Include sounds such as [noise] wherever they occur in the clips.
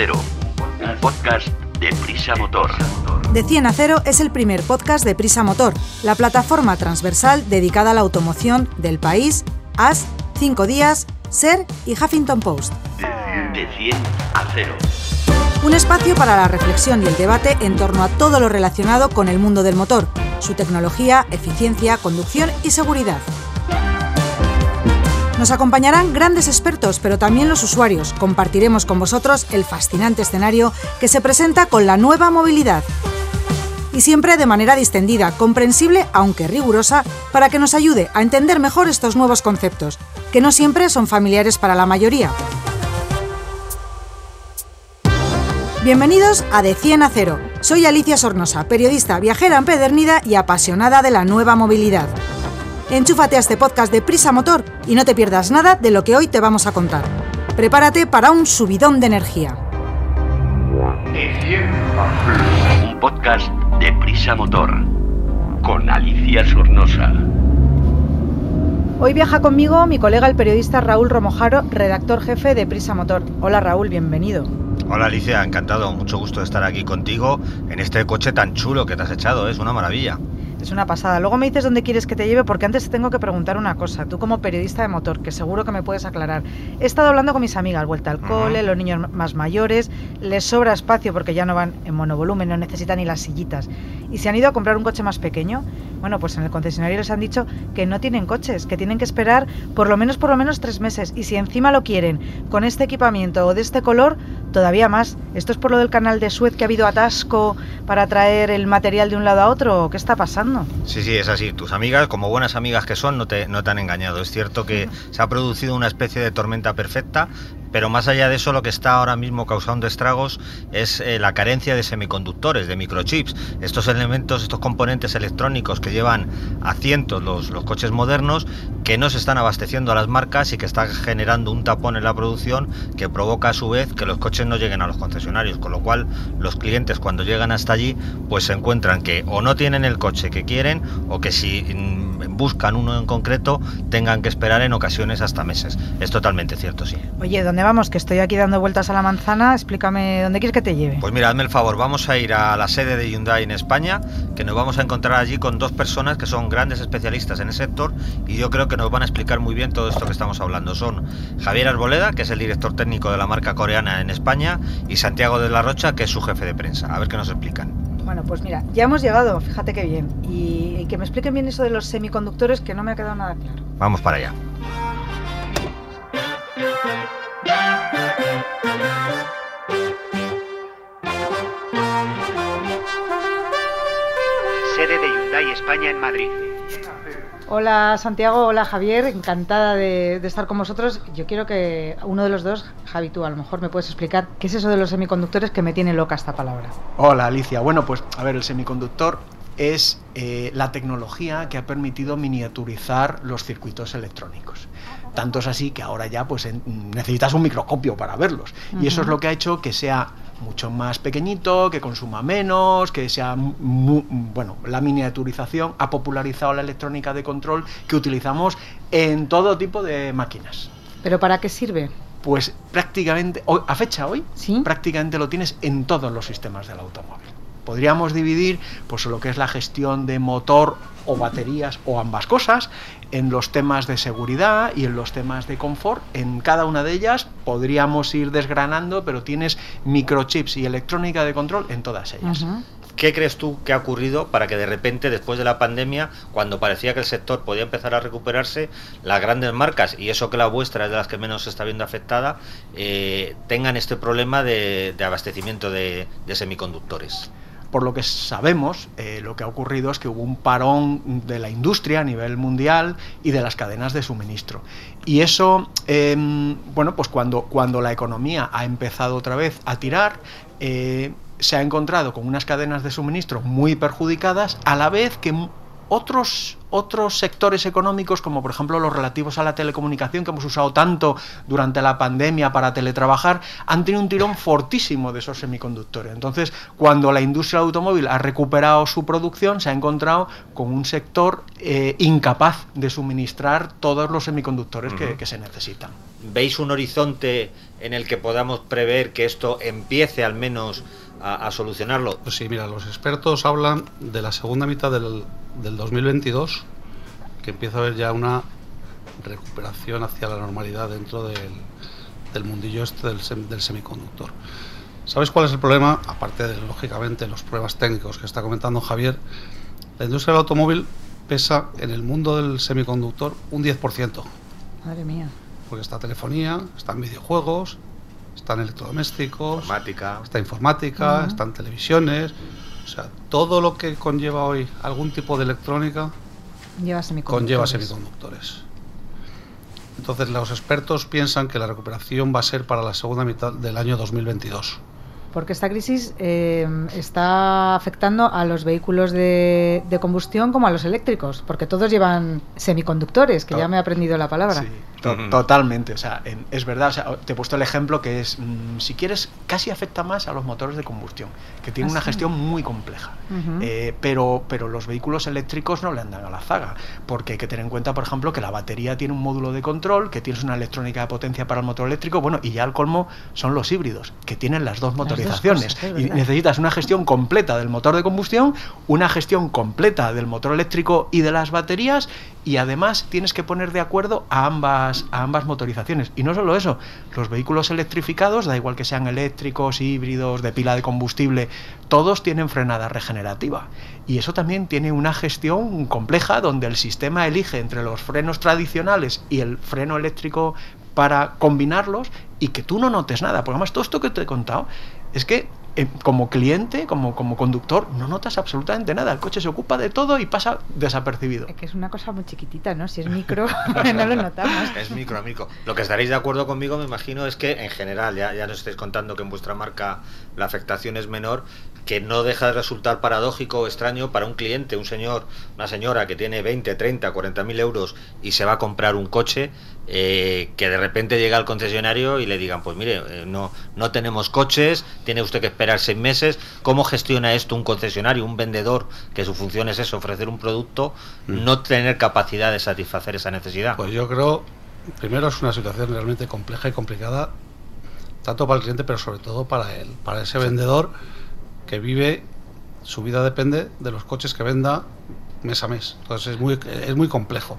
100 a 0, un podcast de Prisa Motor. De 100 a 0 es el primer podcast de Prisa Motor, la plataforma transversal dedicada a la automoción del país, AS, 5 días, SER y Huffington Post. De 100 a 0. Un espacio para la reflexión y el debate en torno a todo lo relacionado con el mundo del motor, su tecnología, eficiencia, conducción y seguridad. Nos acompañarán grandes expertos, pero también los usuarios. Compartiremos con vosotros el fascinante escenario que se presenta con la nueva movilidad. Y siempre de manera distendida, comprensible aunque rigurosa, para que nos ayude a entender mejor estos nuevos conceptos, que no siempre son familiares para la mayoría. Bienvenidos a De 100 a 0. Soy Alicia Sornosa, periodista viajera empedernida y apasionada de la nueva movilidad. Enchúfate a este podcast de Prisa Motor y no te pierdas nada de lo que hoy te vamos a contar. Prepárate para un subidón de energía. Un podcast de Prisa Motor con Alicia Sornosa. Hoy viaja conmigo mi colega el periodista Raúl Romojaro, redactor jefe de Prisa Motor. Hola Raúl, bienvenido. Hola Alicia, encantado, mucho gusto de estar aquí contigo en este coche tan chulo que te has echado, es una maravilla. Es una pasada. Luego me dices dónde quieres que te lleve porque antes te tengo que preguntar una cosa. Tú como periodista de motor, que seguro que me puedes aclarar. He estado hablando con mis amigas, vuelta al cole, los niños más mayores, les sobra espacio porque ya no van en monovolumen, no necesitan ni las sillitas. Y se han ido a comprar un coche más pequeño. Bueno, pues en el concesionario les han dicho que no tienen coches, que tienen que esperar por lo menos por lo menos tres meses. Y si encima lo quieren con este equipamiento o de este color, todavía más. ¿Esto es por lo del canal de Suez que ha habido atasco para traer el material de un lado a otro? ¿Qué está pasando? Sí, sí, es así. Tus amigas, como buenas amigas que son, no te, no te han engañado. Es cierto que se ha producido una especie de tormenta perfecta, pero más allá de eso, lo que está ahora mismo causando estragos es eh, la carencia de semiconductores, de microchips. Estos elementos, estos componentes electrónicos que llevan a cientos los, los coches modernos, que no se están abasteciendo a las marcas y que está generando un tapón en la producción que provoca a su vez que los coches no lleguen a los concesionarios. Con lo cual, los clientes cuando llegan hasta allí, pues se encuentran que o no tienen el coche que quieren o que si mm, buscan uno en concreto tengan que esperar en ocasiones hasta meses. Es totalmente cierto, sí. Oye, ¿dónde vamos? Que estoy aquí dando vueltas a la manzana. Explícame dónde quieres que te lleve. Pues mira, hazme el favor, vamos a ir a la sede de Hyundai en España, que nos vamos a encontrar allí con dos personas que son grandes especialistas en el sector y yo creo que nos van a explicar muy bien todo esto que estamos hablando. Son Javier Arboleda, que es el director técnico de la marca coreana en España, y Santiago de la Rocha, que es su jefe de prensa. A ver qué nos explican. Bueno, pues mira, ya hemos llegado, fíjate qué bien. Y, y que me expliquen bien eso de los semiconductores que no me ha quedado nada claro. Vamos para allá. Sede de Hyundai España en Madrid. Hola Santiago, hola Javier, encantada de, de estar con vosotros. Yo quiero que uno de los dos, Javi, tú a lo mejor me puedes explicar qué es eso de los semiconductores que me tiene loca esta palabra. Hola Alicia, bueno pues a ver, el semiconductor es eh, la tecnología que ha permitido miniaturizar los circuitos electrónicos. Tanto es así que ahora ya pues necesitas un microscopio para verlos. Y eso es lo que ha hecho que sea mucho más pequeñito, que consuma menos, que sea bueno, la miniaturización ha popularizado la electrónica de control que utilizamos en todo tipo de máquinas. ¿Pero para qué sirve? Pues prácticamente, a fecha hoy, ¿Sí? prácticamente lo tienes en todos los sistemas del automóvil. Podríamos dividir pues, lo que es la gestión de motor o baterías o ambas cosas en los temas de seguridad y en los temas de confort. En cada una de ellas podríamos ir desgranando, pero tienes microchips y electrónica de control en todas ellas. ¿Qué crees tú que ha ocurrido para que de repente, después de la pandemia, cuando parecía que el sector podía empezar a recuperarse, las grandes marcas, y eso que la vuestra es de las que menos se está viendo afectada, eh, tengan este problema de, de abastecimiento de, de semiconductores? Por lo que sabemos, eh, lo que ha ocurrido es que hubo un parón de la industria a nivel mundial y de las cadenas de suministro. Y eso, eh, bueno, pues cuando, cuando la economía ha empezado otra vez a tirar, eh, se ha encontrado con unas cadenas de suministro muy perjudicadas, a la vez que otros, otros sectores económicos, como por ejemplo los relativos a la telecomunicación, que hemos usado tanto durante la pandemia para teletrabajar, han tenido un tirón fortísimo de esos semiconductores. Entonces, cuando la industria del automóvil ha recuperado su producción, se ha encontrado con un sector eh, incapaz de suministrar todos los semiconductores que, que se necesitan. ¿Veis un horizonte en el que podamos prever que esto empiece al menos a, a solucionarlo? Pues sí, mira, los expertos hablan de la segunda mitad del, del 2022, que empieza a haber ya una recuperación hacia la normalidad dentro del, del mundillo este del, sem- del semiconductor. ¿Sabes cuál es el problema? Aparte de, lógicamente, los problemas técnicos que está comentando Javier, la industria del automóvil pesa en el mundo del semiconductor un 10%, Madre mía. porque está telefonía, están videojuegos, están electrodomésticos, Informática. está informática, están televisiones, o sea, todo lo que conlleva hoy algún tipo de electrónica Lleva semiconductores. conlleva semiconductores. Entonces los expertos piensan que la recuperación va a ser para la segunda mitad del año 2022. Porque esta crisis eh, está afectando a los vehículos de, de combustión como a los eléctricos, porque todos llevan semiconductores, que ya me he aprendido la palabra. Sí, to- totalmente. O sea, en- es verdad. o sea, te he puesto el ejemplo que es, mm, si quieres, casi afecta más a los motores de combustión, que tienen Ah, una sí. gestión muy compleja. Eh, pero, pero los vehículos eléctricos no le andan a la zaga, porque hay que tener en cuenta, por ejemplo, que la batería tiene un módulo de control, que tienes una electrónica de potencia para el motor eléctrico, bueno, y ya al colmo son los híbridos, que tienen las dos dos motorizaciones. cosas, y necesitas una gestión completa del motor de combustión, una gestión completa del motor eléctrico y de las baterías, y además tienes que poner de acuerdo a ambas, a ambas motorizaciones. Y no solo eso, los vehículos electrificados, da igual que sean eléctricos, híbridos, de pila de combustible, todos tienen frenada regenerativa. Y eso también tiene una gestión compleja donde el sistema elige entre los frenos tradicionales y el freno eléctrico para combinarlos y que tú no notes nada. Porque además todo esto que te he contado es que eh, como cliente, como, como conductor, no notas absolutamente nada. El coche se ocupa de todo y pasa desapercibido. Es que es una cosa muy chiquitita, ¿no? Si es micro, [laughs] no lo notamos. Es micro, micro. Lo que estaréis de acuerdo conmigo, me imagino, es que en general, ya, ya nos estáis contando que en vuestra marca la afectación es menor, que no deja de resultar paradójico o extraño para un cliente, un señor, una señora que tiene 20, 30, 40 mil euros y se va a comprar un coche, eh, que de repente llega al concesionario y le digan, pues mire, eh, no, no tenemos coches, tiene usted que esperar seis meses. ¿Cómo gestiona esto un concesionario, un vendedor, que su función es eso, ofrecer un producto, Mm. no tener capacidad de satisfacer esa necesidad? Pues yo creo, primero es una situación realmente compleja y complicada, tanto para el cliente, pero sobre todo para él, para ese vendedor que vive, su vida depende de los coches que venda mes a mes. Entonces es muy, es muy complejo.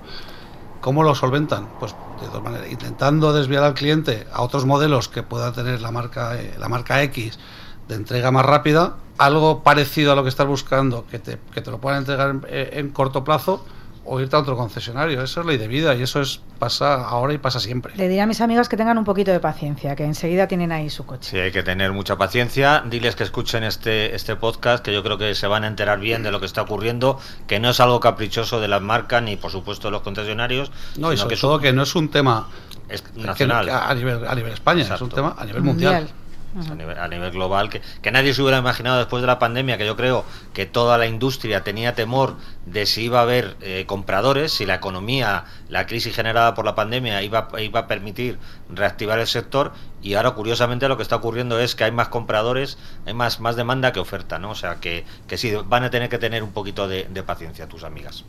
¿Cómo lo solventan? Pues de maneras, intentando desviar al cliente a otros modelos que pueda tener la marca, eh, la marca X de entrega más rápida, algo parecido a lo que estás buscando, que te, que te lo puedan entregar en, eh, en corto plazo, o irte a otro concesionario. Eso es ley de vida y eso es pasa ahora y pasa siempre. Le diré a mis amigas que tengan un poquito de paciencia, que enseguida tienen ahí su coche. Sí, hay que tener mucha paciencia. Diles que escuchen este, este podcast, que yo creo que se van a enterar bien de lo que está ocurriendo, que no es algo caprichoso de las marcas ni, por supuesto, de los concesionarios, No, y sobre que todo que no es un tema es nacional. que a nivel a nivel España, es un tema a nivel mundial. A nivel, a nivel global, que, que nadie se hubiera imaginado después de la pandemia, que yo creo que toda la industria tenía temor de si iba a haber eh, compradores, si la economía, la crisis generada por la pandemia iba, iba a permitir reactivar el sector y ahora curiosamente lo que está ocurriendo es que hay más compradores, hay más, más demanda que oferta, ¿no? O sea que, que sí, van a tener que tener un poquito de, de paciencia tus amigas.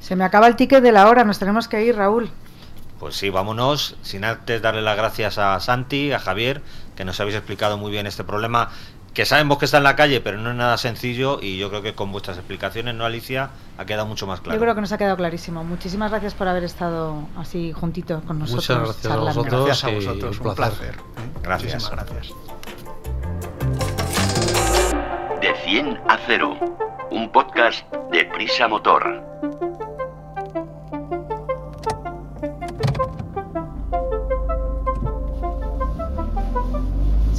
Se me acaba el ticket de la hora, nos tenemos que ir, Raúl. Pues sí, vámonos, sin antes darle las gracias a Santi, a Javier, que nos habéis explicado muy bien este problema, que sabemos que está en la calle, pero no es nada sencillo y yo creo que con vuestras explicaciones, ¿no, Alicia? Ha quedado mucho más claro. Yo creo que nos ha quedado clarísimo. Muchísimas gracias por haber estado así juntito con nosotros. Muchas gracias a vosotros. Gracias a vosotros, un un placer. placer. ¿eh? Gracias. Muchísimas gracias. De 100 a 0. Un podcast de Prisa Motor.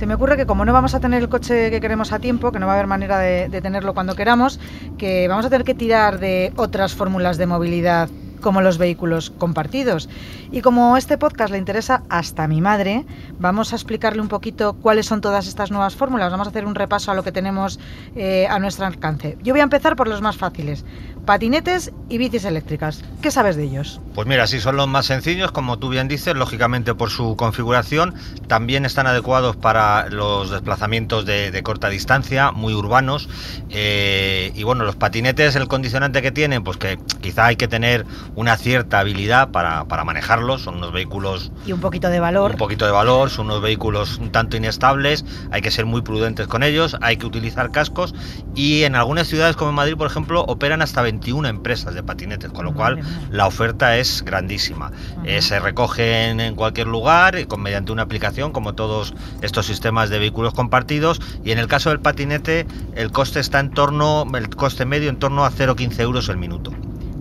Me ocurre que como no vamos a tener el coche que queremos a tiempo, que no va a haber manera de, tenerlo cuando queramos, que vamos a tener que tirar de otras fórmulas de movilidad como los vehículos compartidos. Y como este podcast le interesa hasta a mi madre, vamos a explicarle un poquito cuáles son todas estas nuevas fórmulas. Vamos a hacer un repaso a lo que tenemos eh, a nuestro alcance. Yo voy a empezar por los más fáciles. Patinetes y bicis eléctricas. ¿Qué sabes de ellos? Pues mira, sí, son los más sencillos, como tú bien dices, lógicamente por su configuración. También están adecuados para los desplazamientos de, corta distancia, muy urbanos. Eh, y bueno, los patinetes, el condicionante que tienen, pues que quizá hay que tener una cierta habilidad para, para manejarlos. Son unos vehículos... Y un poquito de valor. Un poquito de valor, son unos vehículos un tanto inestables, hay que ser muy prudentes con ellos, hay que utilizar cascos y en algunas ciudades como en Madrid, por ejemplo, operan hasta 20 21 empresas de patinetes, con lo cual la oferta es grandísima. Eh, se recogen en cualquier lugar eh, con, mediante una aplicación, como todos estos sistemas de vehículos compartidos, y en el caso del patinete, el coste está en torno, el coste medio en torno a 0,15 euros el minuto.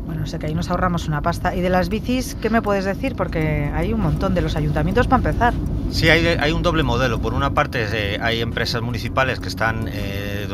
Bueno, sé que ahí nos ahorramos una pasta. ¿Y de las bicis qué me puedes decir? Porque hay un montón de los ayuntamientos para empezar. Sí, hay, un doble modelo. Por una parte, eh, hay empresas municipales que están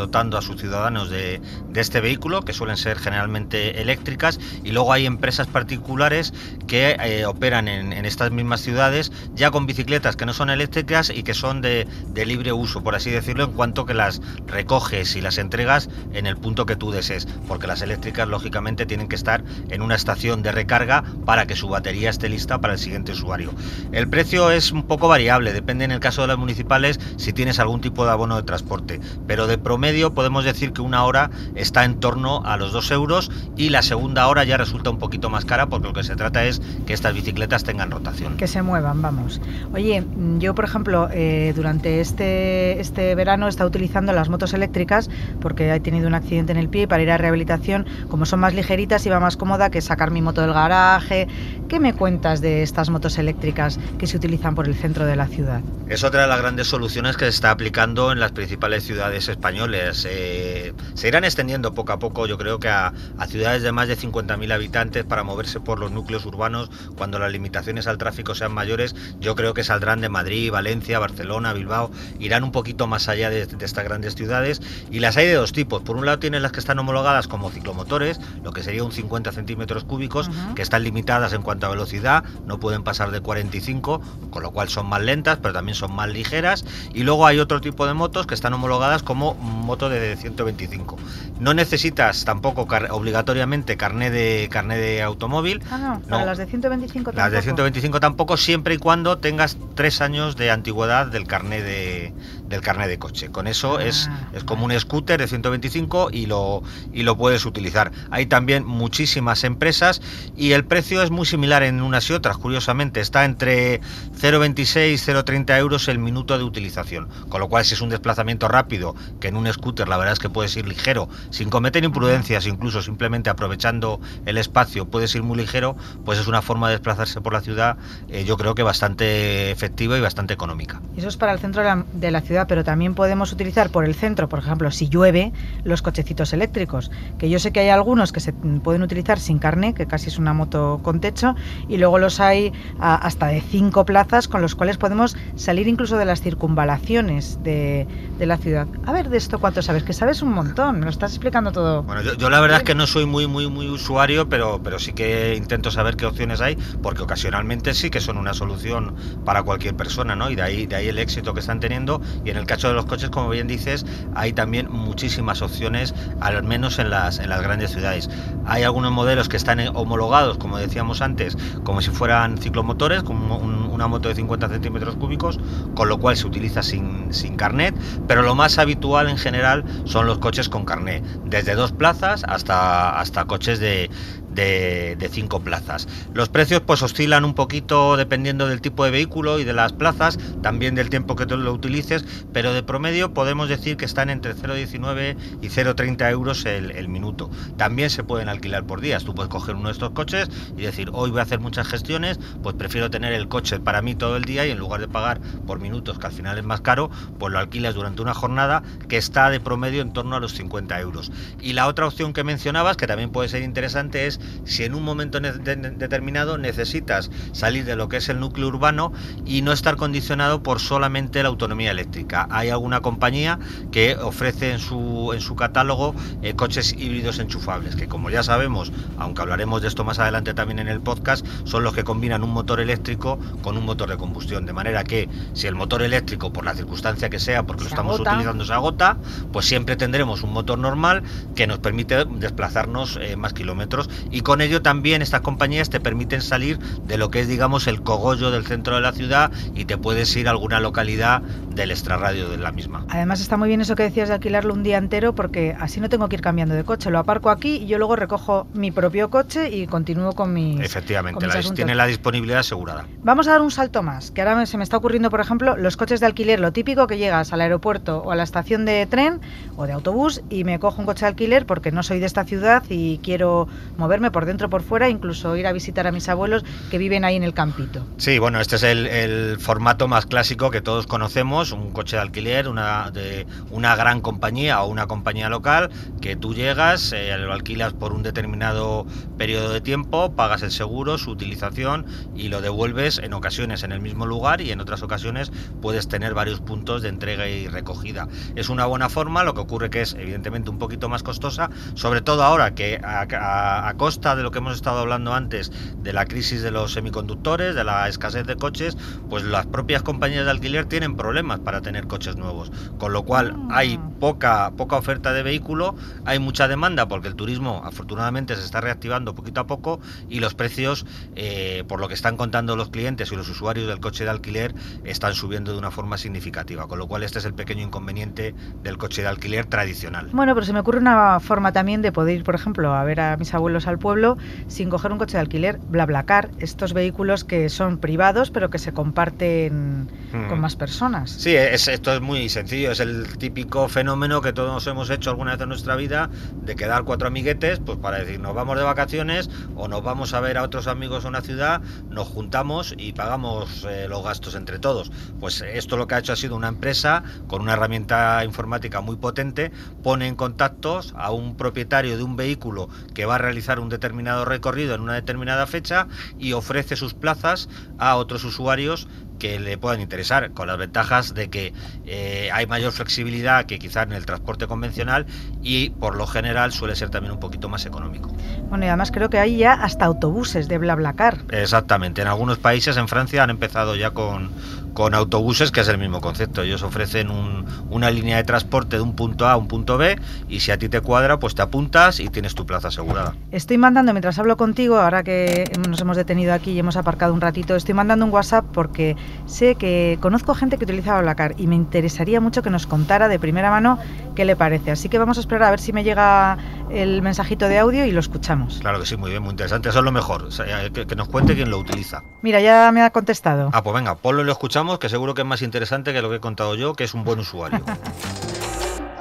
dotando a sus ciudadanos de, este vehículo, que suelen ser generalmente eléctricas, y luego hay empresas particulares que eh, operan en, estas mismas ciudades ya con bicicletas que no son eléctricas y que son de, libre uso, por así decirlo, en cuanto que las recoges y las entregas en el punto que tú desees, porque las eléctricas lógicamente tienen que estar en una estación de recarga para que su batería esté lista para el siguiente usuario. El precio es un poco variable, depende en el caso de las municipales si tienes algún tipo de abono de transporte, pero de promedio medio podemos decir que una hora está en torno a los 2 euros y la segunda hora ya resulta un poquito más cara porque lo que se trata es que estas bicicletas tengan rotación. Que se muevan, vamos. Oye, yo por ejemplo, eh, durante este, este verano he estado utilizando las motos eléctricas porque he tenido un accidente en el pie y para ir a rehabilitación, como son más ligeritas, iba más cómoda que sacar mi moto del garaje. ¿Qué me cuentas de estas motos eléctricas que se utilizan por el centro de la ciudad? Es otra de las grandes soluciones que se está aplicando en las principales ciudades españolas eh, se irán extendiendo poco a poco, yo creo que a, ciudades de más de 50.000 habitantes para moverse por los núcleos urbanos cuando las limitaciones al tráfico sean mayores. Yo creo que saldrán de Madrid, Valencia, Barcelona, Bilbao, irán un poquito más allá de, estas grandes ciudades y las hay de dos tipos. Por un lado tienes las que están homologadas como ciclomotores, lo que sería un 50 centímetros cúbicos, que están limitadas en cuanto a velocidad, no pueden pasar de 45, con lo cual son más lentas, pero también son más ligeras. Y luego hay otro tipo de motos que están homologadas como moto de 125. No necesitas tampoco obligatoriamente carné de carné de automóvil. Ah, no, las de 125 tampoco. Las de 125 tampoco, siempre y cuando tengas tres años de antigüedad del carné de, del carnet de coche. Con eso ah, es, es como un scooter de 125 y lo, y lo puedes utilizar. Hay también muchísimas empresas y el precio es muy similar en unas y otras, curiosamente. Está entre 0,26 y 0,30 euros el minuto de utilización. Con lo cual, si es un desplazamiento rápido, que en un scooter la verdad es que puedes ir ligero, sin cometer imprudencias, incluso simplemente aprovechando el espacio, puedes ir muy ligero, pues es una forma de desplazarse por la ciudad, eh, yo creo que bastante efectiva y bastante económica. Eso es para el centro de la ciudad pero también podemos utilizar por el centro, por ejemplo, si llueve, los cochecitos eléctricos, que yo sé que hay algunos que se pueden utilizar sin carne, que casi es una moto con techo, y luego los hay hasta de cinco plazas con los cuales podemos salir incluso de las circunvalaciones de, la ciudad. A ver, de esto cuánto sabes, que sabes un montón, me lo estás explicando todo. Bueno, yo, la verdad es que no soy muy, muy, muy usuario, pero, pero sí que intento saber qué opciones hay, porque ocasionalmente sí que son una solución para cualquier persona, ¿no? Y de ahí, de ahí el éxito que están teniendo y en el caso de los coches, como bien dices, hay también muchísimas opciones, al menos en las, grandes ciudades. Hay algunos modelos que están homologados, como decíamos antes, como si fueran ciclomotores, como una moto de 50 centímetros cúbicos, con lo cual se utiliza sin, sin carnet, pero lo más habitual en general son los coches con carnet, desde dos plazas hasta, hasta coches de, de, cinco plazas. Los precios pues oscilan un poquito dependiendo del tipo de vehículo y de las plazas, también del tiempo que tú lo utilices, pero de promedio podemos decir que están entre 0,19 y 0,30 euros el, minuto. También se pueden alquilar por días. Tú puedes coger uno de estos coches y decir, hoy voy a hacer muchas gestiones, pues prefiero tener el coche para mí todo el día y en lugar de pagar por minutos, que al final es más caro, pues lo alquilas durante una jornada que está de promedio en torno a los 50 euros. Y la otra opción que mencionabas, que también puede ser interesante, es si en un momento ne- de- determinado necesitas salir de lo que es el núcleo urbano y no estar condicionado por solamente la autonomía eléctrica. Hay alguna compañía que ofrece en su, en su catálogo eh, coches híbridos enchufables, que como ya sabemos, aunque hablaremos de esto más adelante también en el podcast, son los que combinan un motor eléctrico con un motor de combustión. De manera que si el motor eléctrico, por la circunstancia que sea, porque lo estamos agota. utilizando, se agota, pues siempre tendremos un motor normal que nos permite desplazarnos eh, más kilómetros. Y con ello también estas compañías te permiten salir de lo que es, digamos, el cogollo del centro de la ciudad y te puedes ir a alguna localidad del extrarradio de la misma. Además está muy bien eso que decías de alquilarlo un día entero porque así no tengo que ir cambiando de coche. Lo aparco aquí y yo luego recojo mi propio coche y continúo con mis... Efectivamente, con mis la- asuntos. tiene la disponibilidad asegurada. Vamos a dar un salto más, que ahora se me está ocurriendo, por ejemplo, los coches de alquiler, lo típico que llegas al aeropuerto o a la estación de tren o de autobús y me cojo un coche de alquiler porque no soy de esta ciudad y quiero moverme por dentro por fuera, incluso ir a visitar a mis abuelos que viven ahí en el campito. Sí, bueno, este es el, el formato más clásico que todos conocemos, un coche de alquiler, una de una gran compañía o una compañía local, que tú llegas, eh, lo alquilas por un determinado periodo de tiempo, pagas el seguro, su utilización y lo devuelves en ocasiones en el mismo lugar y en otras ocasiones puedes tener varios puntos de entrega y recogida. Es una buena forma, lo que ocurre que es evidentemente un poquito más costosa, sobre todo ahora que a, a- a costa de lo que hemos estado hablando antes, de la crisis de los semiconductores, de la escasez de coches, pues las propias compañías de alquiler tienen problemas para tener coches nuevos, con lo cual Ah. hay poca, poca oferta de vehículo, hay mucha demanda porque el turismo afortunadamente se está reactivando poquito a poco y los precios, eh, por lo que están contando los clientes y los usuarios del coche de alquiler, están subiendo de una forma significativa, con lo cual este es el pequeño inconveniente del coche de alquiler tradicional. Bueno, pero se me ocurre una forma también de poder ir, por ejemplo, a ver a mis abuelos al pueblo sin coger un coche de alquiler, BlaBlaCar, estos vehículos que son privados pero que se comparten Mm. con más personas. Sí, es, esto es muy sencillo, es el típico fenómeno que todos hemos hecho alguna vez en nuestra vida de quedar cuatro amiguetes, pues para decir nos vamos de vacaciones o nos vamos a ver a otros amigos a una ciudad, nos juntamos y pagamos eh, los gastos entre todos. Pues esto lo que ha hecho ha sido una empresa con una herramienta informática muy potente, pone en contactos a un propietario de un vehículo que va a realizar un determinado recorrido en una determinada fecha y ofrece sus plazas a otros usuarios que le puedan interesar, con las ventajas de que eh, hay mayor flexibilidad que quizás en el transporte convencional y por lo general suele ser también un poquito más económico. Bueno, y además creo que hay ya hasta autobuses de BlaBlaCar. Exactamente, en algunos países, en Francia, han empezado ya con, con autobuses, que es el mismo concepto. Ellos ofrecen un- una línea de transporte de un punto A a un punto B y si a ti te cuadra, pues te apuntas y tienes tu plaza asegurada. Estoy mandando, mientras hablo contigo, ahora que nos hemos detenido aquí y hemos aparcado un ratito, estoy mandando un WhatsApp porque sé que conozco gente que utiliza BlaBlaCar y me interesaría mucho que nos contara de primera mano qué le parece. Así que vamos a esperar a ver si me llega el mensajito de audio y lo escuchamos. Claro que sí, muy bien, muy interesante. Eso es lo mejor, o sea, que, que nos cuente quién lo utiliza. Mira, ya me ha contestado. Ah, pues venga, ponlo y lo escuchamos, que seguro que es más interesante que lo que he contado yo, que es un buen usuario.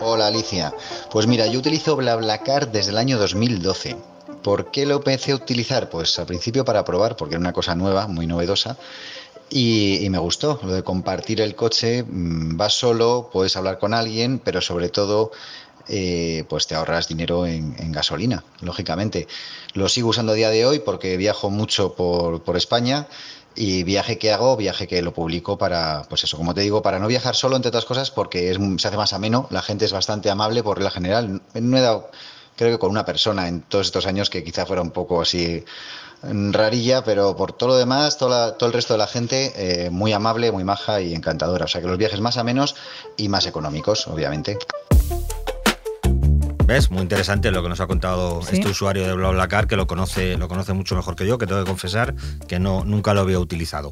Hola Alicia. Pues mira, yo utilizo BlaBlaCar desde el año 2012. ¿Por qué lo empecé a utilizar? Pues al principio para probar, porque era una cosa nueva, muy novedosa. Y, me gustó lo de compartir el coche. mm, Vas solo, puedes hablar con alguien, pero sobre todo eh, pues te ahorras dinero en, gasolina, lógicamente. Lo sigo usando a día de hoy porque viajo mucho por España y viaje que hago, viaje que lo publico para, pues eso, como te digo, para no viajar solo, entre otras cosas, porque es, se hace más ameno, la gente es bastante amable por regla general. No he dado, creo que con una persona en todos estos años que quizá fuera un poco así mm, rarilla, pero por todo lo demás, toda la- todo el resto de la gente, eh, muy amable, muy maja y encantadora. O sea que los viajes más amenos y más económicos, obviamente. ¿Ves? Muy interesante lo que nos ha contado Sí. este usuario de BlaBlaCar, que lo conoce, lo conoce mucho mejor que yo, que tengo que confesar que no, nunca lo había utilizado.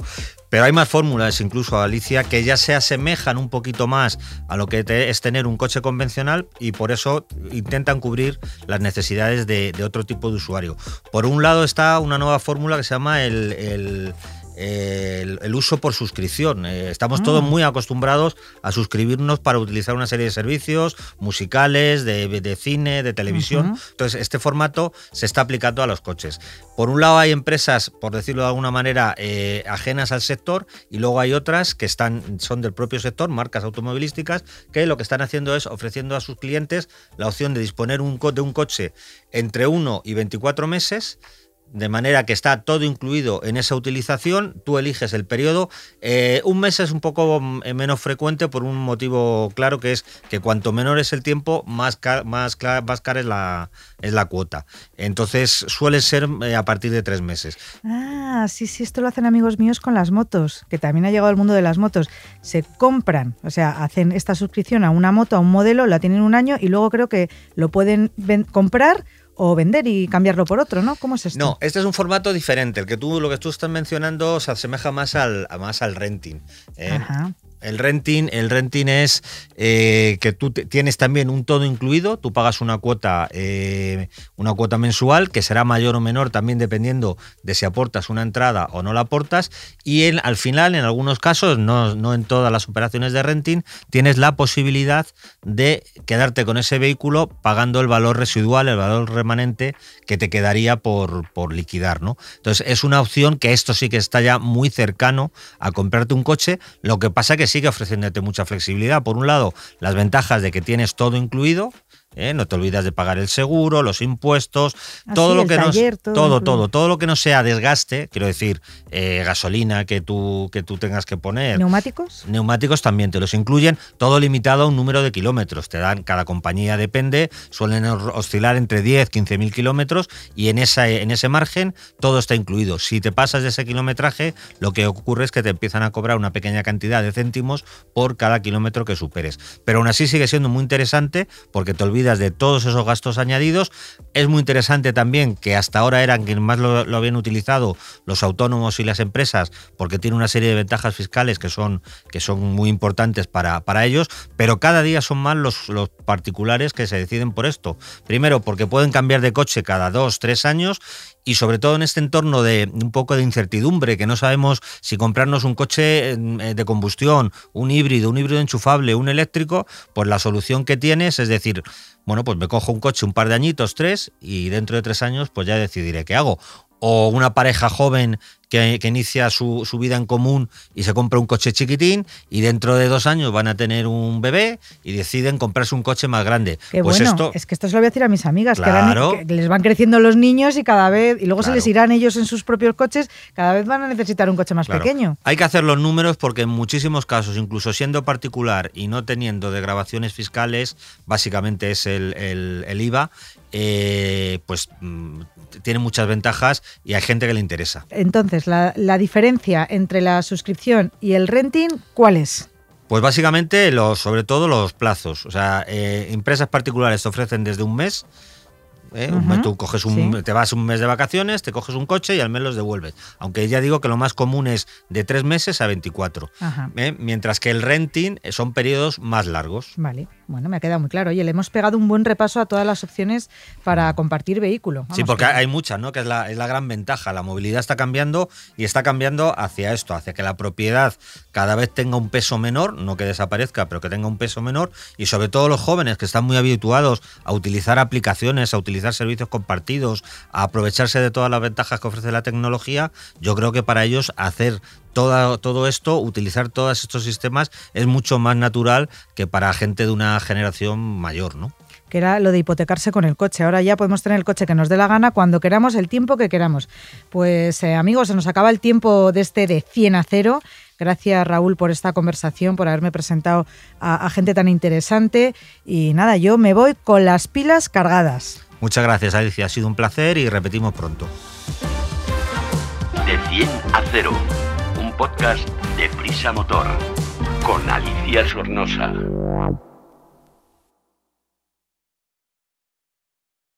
Pero hay más fórmulas, incluso Alicia, que ya se asemejan un poquito más a lo que te- es tener un coche convencional y por eso intentan cubrir las necesidades de, de otro tipo de usuario. Por un lado está una nueva fórmula que se llama el, el- eh, el, el uso por suscripción. Eh, estamos todos muy acostumbrados a suscribirnos para utilizar una serie de servicios musicales, de, de cine, de televisión. Entonces, este formato se está aplicando a los coches. Por un lado hay empresas, por decirlo de alguna manera, eh, ajenas al sector y luego hay otras que están, son del propio sector, marcas automovilísticas, que lo que están haciendo es ofreciendo a sus clientes la opción de disponer un de un coche entre 1 y 24 meses. De manera que está todo incluido en esa utilización, tú eliges el periodo. Eh, un mes es un poco eh, menos frecuente por un motivo claro, que es que cuanto menor es el tiempo, más, más, más cara es la, es la cuota. Entonces suele ser eh, a partir de tres meses. Ah, sí, sí, esto lo hacen amigos míos con las motos, que también ha llegado al mundo de las motos. Se compran, o sea, hacen esta suscripción a una moto, a un modelo, la tienen un año y luego creo que lo pueden comprar o vender y cambiarlo por otro, ¿no? ¿Cómo es esto? No, este es un formato diferente. El que tú, lo que tú estás mencionando se asemeja más al, más al renting. ¿eh? El renting, el renting es eh, que tú tienes también un todo incluido, tú pagas una cuota, eh, una cuota mensual que será mayor o menor también dependiendo de si aportas una entrada o no la aportas y en- al final en algunos casos, no, no en todas las operaciones de renting, tienes la posibilidad de quedarte con ese vehículo pagando el valor residual, el valor remanente que te quedaría por, por liquidar, ¿no? Entonces es una opción que esto sí que está ya muy cercano a comprarte un coche, lo que pasa que sigue ofreciéndote mucha flexibilidad. Por un lado, las ventajas de que tienes todo incluido, ¿eh? no te olvidas de pagar el seguro, los impuestos, todo lo que todo todo, todo, todo lo que no sea desgaste, quiero decir, eh, gasolina que tú, que tú tengas que poner, ¿Neumáticos? Neumáticos también te los incluyen, todo limitado a un número de kilómetros. Te dan, cada compañía depende, suelen oscilar entre 10, 15 mil kilómetros y en, esa, en ese margen todo está incluido. Si te pasas de ese kilometraje, lo que ocurre es que te empiezan a cobrar una pequeña cantidad de céntimos por cada kilómetro que superes. Pero aún así sigue siendo muy interesante porque te olvidas de todos esos gastos añadidos. Es muy interesante también que hasta ahora eran quienes más lo, lo habían utilizado los autónomos y las empresas porque tiene una serie de ventajas fiscales que son, que son muy importantes para, para ellos, pero cada día son más los, los particulares que se deciden por esto. Primero, porque pueden cambiar de coche cada dos, tres años y sobre todo en este entorno de un poco de incertidumbre, que no sabemos si comprarnos un coche eh, de combustión, un híbrido, un híbrido enchufable, un eléctrico, pues la solución que tienes es decir, bueno, pues me cojo un coche un par de añitos, tres, y dentro de tres años pues ya decidiré qué hago. O una pareja joven que, que inicia su, su vida en común y se compra un coche chiquitín y dentro de dos años van a tener un bebé y deciden comprarse un coche más grande. Qué pues bueno, esto, es que esto se lo voy a decir a mis amigas, que, Claro. que les van creciendo los niños y cada vez, y luego se les irán ellos en sus propios coches, cada vez van a necesitar un coche más Claro. pequeño. Hay que hacer los números porque en muchísimos casos, incluso siendo particular y no teniendo degravaciones fiscales, básicamente es el, el- el IVA, eh, pues mm, tiene muchas ventajas y hay gente que le interesa. Entonces, la, la diferencia entre la suscripción y el renting, ¿cuál es? Pues básicamente, los, sobre todo los plazos. O sea, eh, empresas particulares te ofrecen desde un mes. ¿Eh? Tú coges un, sí. te vas un mes de vacaciones, te coges un coche y al mes los devuelves. Aunque ya digo que lo más común es de tres meses a 24. Ajá. ¿eh? Mientras que el renting eh, son periodos más largos. Vale, bueno, me ha quedado muy claro. Oye, le hemos pegado un buen repaso a todas las opciones para compartir vehículo. Sí, porque que- hay muchas, ¿no? Que es la, es la gran ventaja. La movilidad está cambiando y está cambiando hacia esto, hacia que la propiedad cada vez tenga un peso menor, no que desaparezca, pero que tenga un peso menor. Y sobre todo los jóvenes que están muy habituados a utilizar aplicaciones, a utilizar servicios compartidos, aprovecharse de todas las ventajas que ofrece la tecnología, yo creo que para ellos hacer todo esto, utilizar todos estos sistemas, es mucho más natural que para gente de una generación mayor, ¿no? que era lo de hipotecarse con el coche. Ahora ya podemos tener el coche que nos dé la gana cuando queramos, el tiempo que queramos. Pues eh, amigos, se nos acaba el tiempo de este de 100 a 0. Gracias Raúl por esta conversación, por haberme presentado a gente tan interesante. Y nada, yo me voy con las pilas cargadas. Muchas gracias, Alicia. Ha sido un placer y repetimos pronto. De 100 a 0, un podcast de Prisa Motor con Alicia Sornosa.